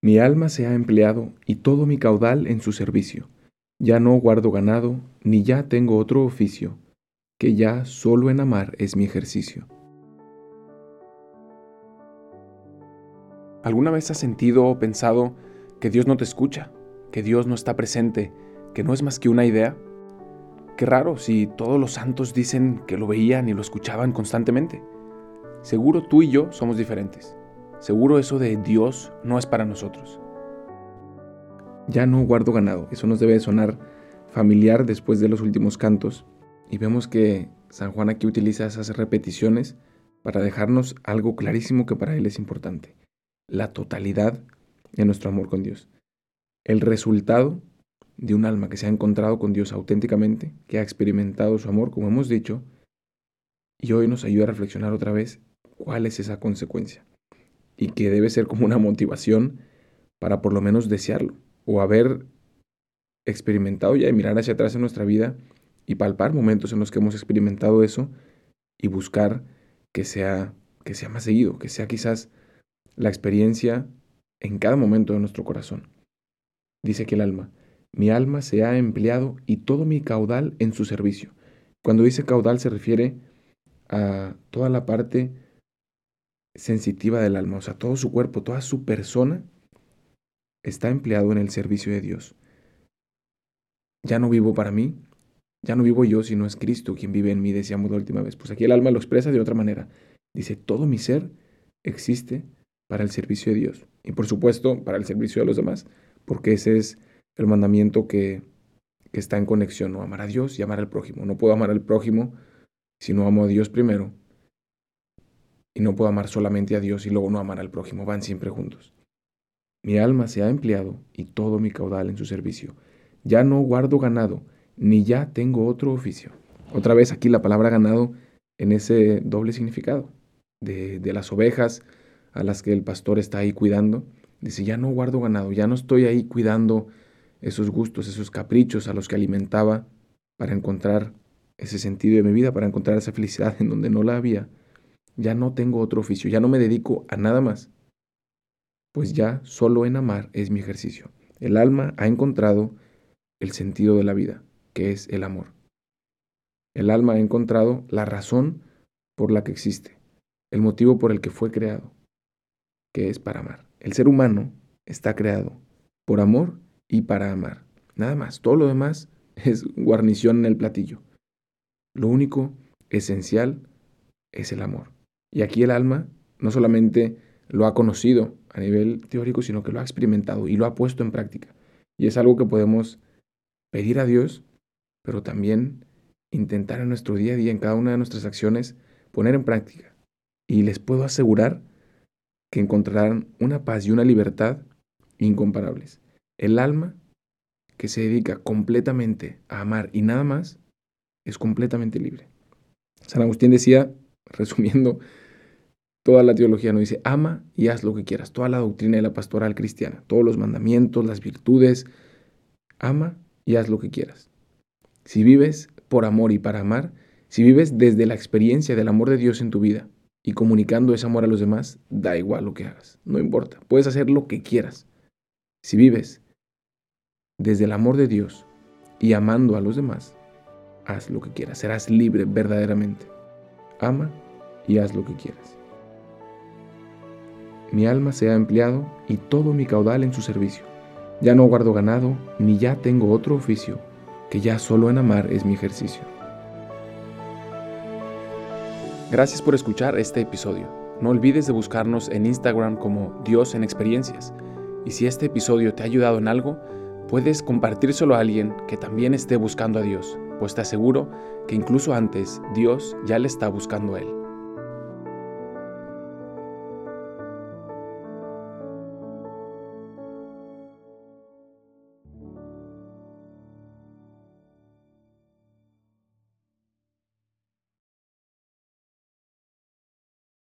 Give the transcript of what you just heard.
Mi alma se ha empleado y todo mi caudal en su servicio. Ya no guardo ganado, ni ya tengo otro oficio, que ya solo en amar es mi ejercicio. ¿Alguna vez has sentido o pensado que Dios no te escucha, que Dios no está presente, que no es más que una idea? Qué raro si todos los santos dicen que lo veían y lo escuchaban constantemente. Seguro tú y yo somos diferentes. Seguro eso de Dios no es para nosotros. Ya no guardo ganado. Eso nos debe sonar familiar después de los últimos cantos. Y vemos que San Juan aquí utiliza esas repeticiones para dejarnos algo clarísimo que para él es importante. La totalidad de nuestro amor con Dios. El resultado de un alma que se ha encontrado con Dios auténticamente, que ha experimentado su amor, como hemos dicho, y hoy nos ayuda a reflexionar otra vez cuál es esa consecuencia y que debe ser como una motivación para por lo menos desearlo o haber experimentado ya y mirar hacia atrás en nuestra vida y palpar momentos en los que hemos experimentado eso y buscar que sea que sea más seguido, que sea quizás la experiencia en cada momento de nuestro corazón. Dice que el alma, mi alma se ha empleado y todo mi caudal en su servicio. Cuando dice caudal se refiere a toda la parte sensitiva del alma, o sea, todo su cuerpo, toda su persona está empleado en el servicio de Dios. Ya no vivo para mí, ya no vivo yo, sino es Cristo quien vive en mí, decíamos la última vez. Pues aquí el alma lo expresa de otra manera. Dice, todo mi ser existe para el servicio de Dios. Y por supuesto, para el servicio de los demás, porque ese es el mandamiento que, que está en conexión, ¿no? amar a Dios y amar al prójimo. No puedo amar al prójimo si no amo a Dios primero y no puedo amar solamente a Dios y luego no amar al prójimo, van siempre juntos. Mi alma se ha empleado y todo mi caudal en su servicio. Ya no guardo ganado, ni ya tengo otro oficio. Otra vez aquí la palabra ganado en ese doble significado, de, de las ovejas a las que el pastor está ahí cuidando. Dice, ya no guardo ganado, ya no estoy ahí cuidando esos gustos, esos caprichos a los que alimentaba para encontrar ese sentido de mi vida, para encontrar esa felicidad en donde no la había ya no tengo otro oficio, ya no me dedico a nada más, pues ya solo en amar es mi ejercicio. El alma ha encontrado el sentido de la vida, que es el amor. El alma ha encontrado la razón por la que existe, el motivo por el que fue creado, que es para amar. El ser humano está creado por amor y para amar. Nada más, todo lo demás es guarnición en el platillo. Lo único esencial es el amor. Y aquí el alma no solamente lo ha conocido a nivel teórico, sino que lo ha experimentado y lo ha puesto en práctica. Y es algo que podemos pedir a Dios, pero también intentar en nuestro día a día, en cada una de nuestras acciones, poner en práctica. Y les puedo asegurar que encontrarán una paz y una libertad incomparables. El alma que se dedica completamente a amar y nada más es completamente libre. San Agustín decía, resumiendo toda la teología, nos dice, ama y haz lo que quieras, toda la doctrina de la pastoral cristiana, todos los mandamientos, las virtudes, ama y haz lo que quieras. Si vives por amor y para amar, si vives desde la experiencia del amor de Dios en tu vida y comunicando ese amor a los demás, da igual lo que hagas, no importa, puedes hacer lo que quieras. Si vives desde el amor de Dios y amando a los demás, haz lo que quieras, serás libre verdaderamente ama y haz lo que quieras. Mi alma se ha empleado y todo mi caudal en su servicio. Ya no guardo ganado, ni ya tengo otro oficio, que ya solo en amar es mi ejercicio. Gracias por escuchar este episodio. No olvides de buscarnos en Instagram como Dios en Experiencias. Y si este episodio te ha ayudado en algo, puedes compartírselo a alguien que también esté buscando a Dios, pues te aseguro que incluso antes Dios ya le está buscando a él.